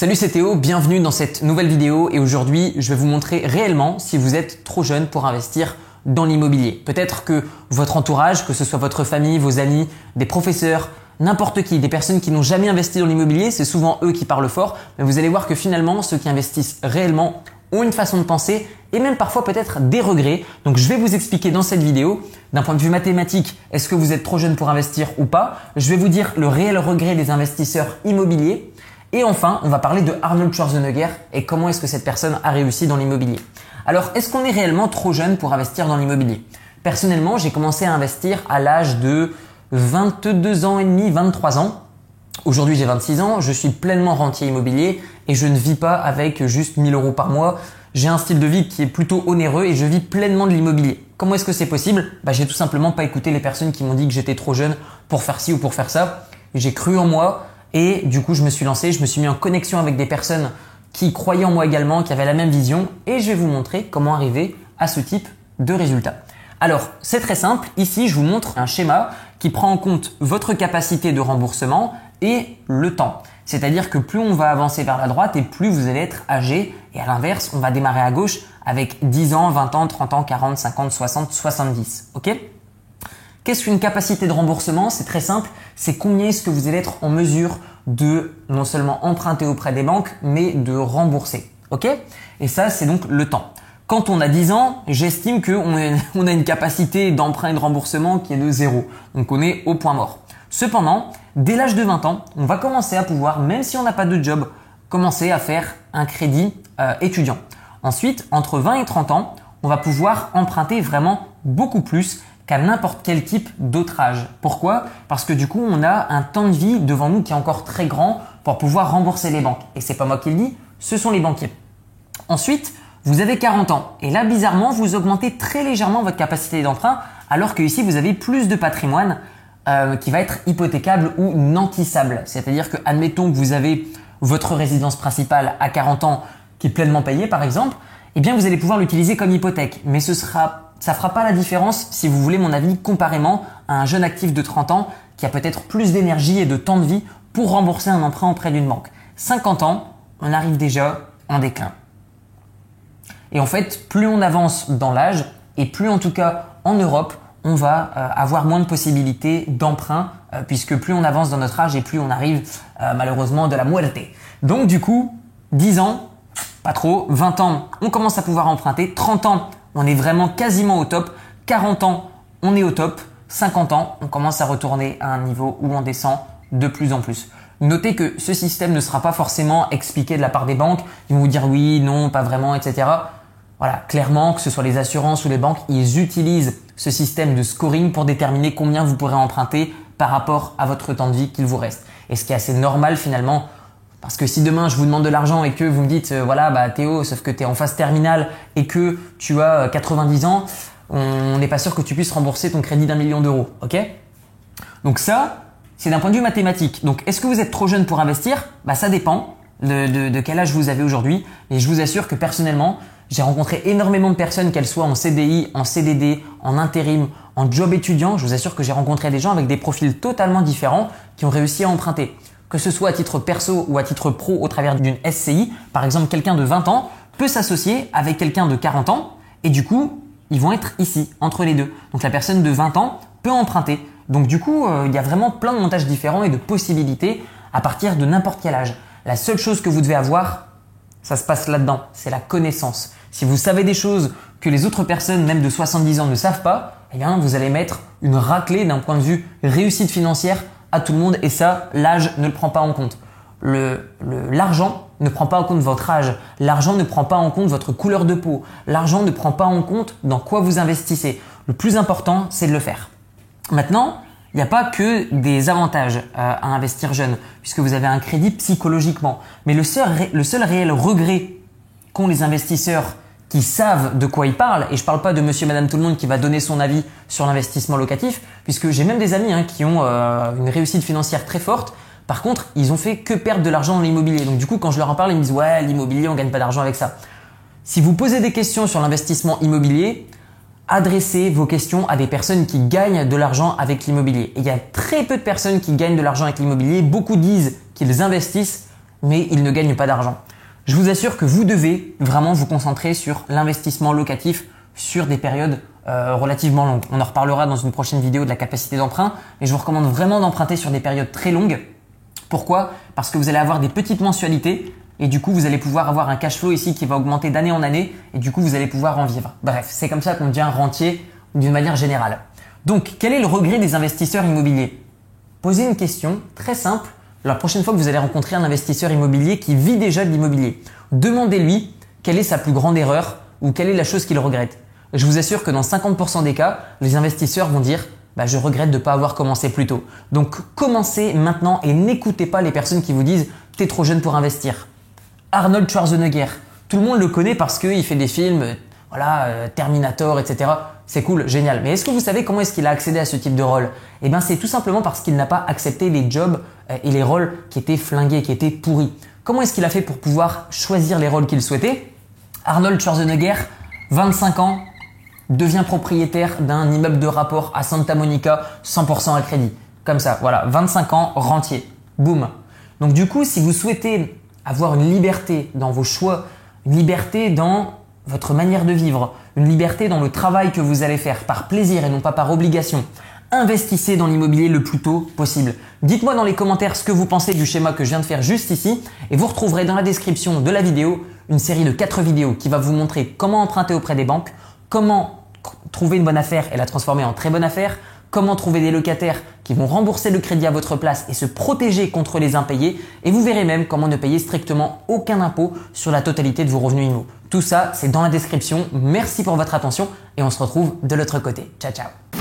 Salut c'est Théo, bienvenue dans cette nouvelle vidéo et aujourd'hui je vais vous montrer réellement si vous êtes trop jeune pour investir dans l'immobilier. Peut-être que votre entourage, que ce soit votre famille, vos amis, des professeurs, n'importe qui, des personnes qui n'ont jamais investi dans l'immobilier, c'est souvent eux qui parlent fort, mais vous allez voir que finalement ceux qui investissent réellement ont une façon de penser et même parfois peut-être des regrets. Donc je vais vous expliquer dans cette vidéo, d'un point de vue mathématique, est-ce que vous êtes trop jeune pour investir ou pas Je vais vous dire le réel regret des investisseurs immobiliers. Et enfin, on va parler de Arnold Schwarzenegger et comment est-ce que cette personne a réussi dans l'immobilier. Alors, est-ce qu'on est réellement trop jeune pour investir dans l'immobilier? Personnellement, j'ai commencé à investir à l'âge de 22 ans et demi, 23 ans. Aujourd'hui, j'ai 26 ans, je suis pleinement rentier immobilier et je ne vis pas avec juste 1000 euros par mois. J'ai un style de vie qui est plutôt onéreux et je vis pleinement de l'immobilier. Comment est-ce que c'est possible? Bah, J'ai tout simplement pas écouté les personnes qui m'ont dit que j'étais trop jeune pour faire ci ou pour faire ça. J'ai cru en moi et du coup, je me suis lancé, je me suis mis en connexion avec des personnes qui croyaient en moi également, qui avaient la même vision et je vais vous montrer comment arriver à ce type de résultat. Alors, c'est très simple. Ici, je vous montre un schéma qui prend en compte votre capacité de remboursement et le temps. C'est-à-dire que plus on va avancer vers la droite et plus vous allez être âgé. Et à l'inverse, on va démarrer à gauche avec 10 ans, 20 ans, 30 ans, 40, 50, 60, 70. Ok? Qu'est-ce qu'une capacité de remboursement? C'est très simple. C'est combien est-ce que vous allez être en mesure de non seulement emprunter auprès des banques, mais de rembourser. Ok? Et ça, c'est donc le temps. Quand on a 10 ans, j'estime qu'on a une capacité d'emprunt et de remboursement qui est de zéro. Donc on est au point mort. Cependant, dès l'âge de 20 ans, on va commencer à pouvoir, même si on n'a pas de job, commencer à faire un crédit euh, étudiant. Ensuite, entre 20 et 30 ans, on va pouvoir emprunter vraiment beaucoup plus qu'à n'importe quel type d'autre âge. Pourquoi? Parce que du coup, on a un temps de vie devant nous qui est encore très grand pour pouvoir rembourser les banques. Et c'est pas moi qui le dis, ce sont les banquiers. Ensuite, vous avez 40 ans et là, bizarrement, vous augmentez très légèrement votre capacité d'emprunt alors que ici, vous avez plus de patrimoine euh, qui va être hypothécable ou nantissable. C'est-à-dire que, admettons que vous avez votre résidence principale à 40 ans qui est pleinement payée, par exemple, eh bien, vous allez pouvoir l'utiliser comme hypothèque. Mais ce sera, ça fera pas la différence, si vous voulez mon avis, comparément à un jeune actif de 30 ans qui a peut-être plus d'énergie et de temps de vie pour rembourser un emprunt auprès d'une banque. 50 ans, on arrive déjà en déclin. Et en fait, plus on avance dans l'âge, et plus en tout cas en Europe, on va euh, avoir moins de possibilités d'emprunt euh, puisque plus on avance dans notre âge et plus on arrive euh, malheureusement de la muerte. Donc du coup, 10 ans, pas trop, 20 ans, on commence à pouvoir emprunter, 30 ans, on est vraiment quasiment au top, 40 ans, on est au top, 50 ans, on commence à retourner à un niveau où on descend de plus en plus. Notez que ce système ne sera pas forcément expliqué de la part des banques. Ils vont vous dire oui, non, pas vraiment, etc. Voilà, clairement, que ce soit les assurances ou les banques, ils utilisent ce système de scoring pour déterminer combien vous pourrez emprunter par rapport à votre temps de vie qu'il vous reste. Et ce qui est assez normal finalement, parce que si demain je vous demande de l'argent et que vous me dites euh, voilà bah Théo, sauf que tu es en phase terminale et que tu as 90 euh, ans, on n'est pas sûr que tu puisses rembourser ton crédit d'un million d'euros, ok? Donc ça, c'est d'un point de vue mathématique. Donc est-ce que vous êtes trop jeune pour investir? Bah ça dépend de, quel âge vous avez aujourd'hui. Et je vous assure que personnellement, j'ai rencontré énormément de personnes, qu'elles soient en CDI, en CDD, en intérim, en job étudiant. Je vous assure que j'ai rencontré des gens avec des profils totalement différents qui ont réussi à emprunter. Que ce soit à titre perso ou à titre pro au travers d'une SCI, par exemple quelqu'un de 20 ans peut s'associer avec quelqu'un de 40 ans et du coup, ils vont être ici, entre les deux. Donc la personne de 20 ans peut emprunter. Donc du coup, euh, il y a vraiment plein de montages différents et de possibilités à partir de n'importe quel âge. La seule chose que vous devez avoir, ça se passe là-dedans, c'est la connaissance. Si vous savez des choses que les autres personnes, même de 70 ans, ne savent pas, eh bien, vous allez mettre une raclée d'un point de vue réussite financière à tout le monde et ça, l'âge ne le prend pas en compte. L'argent ne prend pas en compte votre âge, l'argent ne prend pas en compte votre couleur de peau, l'argent ne prend pas en compte dans quoi vous investissez. Le plus important, c'est de le faire. Maintenant, il n'y a pas que des avantages euh, à investir jeune, puisque vous avez un crédit psychologiquement. Mais le le seul réel regret qu'ont les investisseurs qui savent de quoi ils parlent, et je parle pas de monsieur, madame, tout le monde qui va donner son avis sur l'investissement locatif, puisque j'ai même des amis hein, qui ont euh, une réussite financière très forte. Par contre, ils ont fait que perdre de l'argent dans l'immobilier. Donc du coup, quand je leur en parle, ils me disent ouais, l'immobilier, on gagne pas d'argent avec ça. Si vous posez des questions sur l'investissement immobilier, adressez vos questions à des personnes qui gagnent de l'argent avec l'immobilier. il y a très peu de personnes qui gagnent de l'argent avec l'immobilier. Beaucoup disent qu'ils investissent, mais ils ne gagnent pas d'argent. Je vous assure que vous devez vraiment vous concentrer sur l'investissement locatif sur des périodes euh, relativement longues. On en reparlera dans une prochaine vidéo de la capacité d'emprunt, mais je vous recommande vraiment d'emprunter sur des périodes très longues. Pourquoi? Parce que vous allez avoir des petites mensualités et du coup vous allez pouvoir avoir un cash flow ici qui va augmenter d'année en année et du coup vous allez pouvoir en vivre. Bref, c'est comme ça qu'on devient rentier d'une manière générale. Donc, quel est le regret des investisseurs immobiliers? Posez une question très simple la prochaine fois que vous allez rencontrer un investisseur immobilier qui vit déjà de l'immobilier. Demandez-lui quelle est sa plus grande erreur ou quelle est la chose qu'il regrette. Je vous assure que dans 50% des cas, les investisseurs vont dire bah, je regrette de ne pas avoir commencé plus tôt. Donc commencez maintenant et n'écoutez pas les personnes qui vous disent t'es trop jeune pour investir. Arnold Schwarzenegger, tout le monde le connaît parce qu'il fait des films, voilà, euh, Terminator, etc. C'est cool, génial. Mais est-ce que vous savez comment est-ce qu'il a accédé à ce type de rôle? Eh bien, c'est tout simplement parce qu'il n'a pas accepté les jobs euh, et les rôles qui étaient flingués, qui étaient pourris. Comment est-ce qu'il a fait pour pouvoir choisir les rôles qu'il souhaitait? Arnold Schwarzenegger, 25 ans, devient propriétaire d'un immeuble de rapport à Santa Monica, 100% à crédit. Comme ça, voilà, 25 ans, rentier. Boum. Donc du coup, si vous souhaitez avoir une liberté dans vos choix, une liberté dans votre manière de vivre, une liberté dans le travail que vous allez faire par plaisir et non pas par obligation. Investissez dans l'immobilier le plus tôt possible. Dites-moi dans les commentaires ce que vous pensez du schéma que je viens de faire juste ici et vous retrouverez dans la description de la vidéo une série de 4 vidéos qui va vous montrer comment emprunter auprès des banques, comment trouver une bonne affaire et la transformer en très bonne affaire, comment trouver des locataires qui vont rembourser le crédit à votre place et se protéger contre les impayés et vous verrez même comment ne payer strictement aucun impôt sur la totalité de vos revenus immo. Tout ça, c'est dans la description. Merci pour votre attention et on se retrouve de l'autre côté. Ciao ciao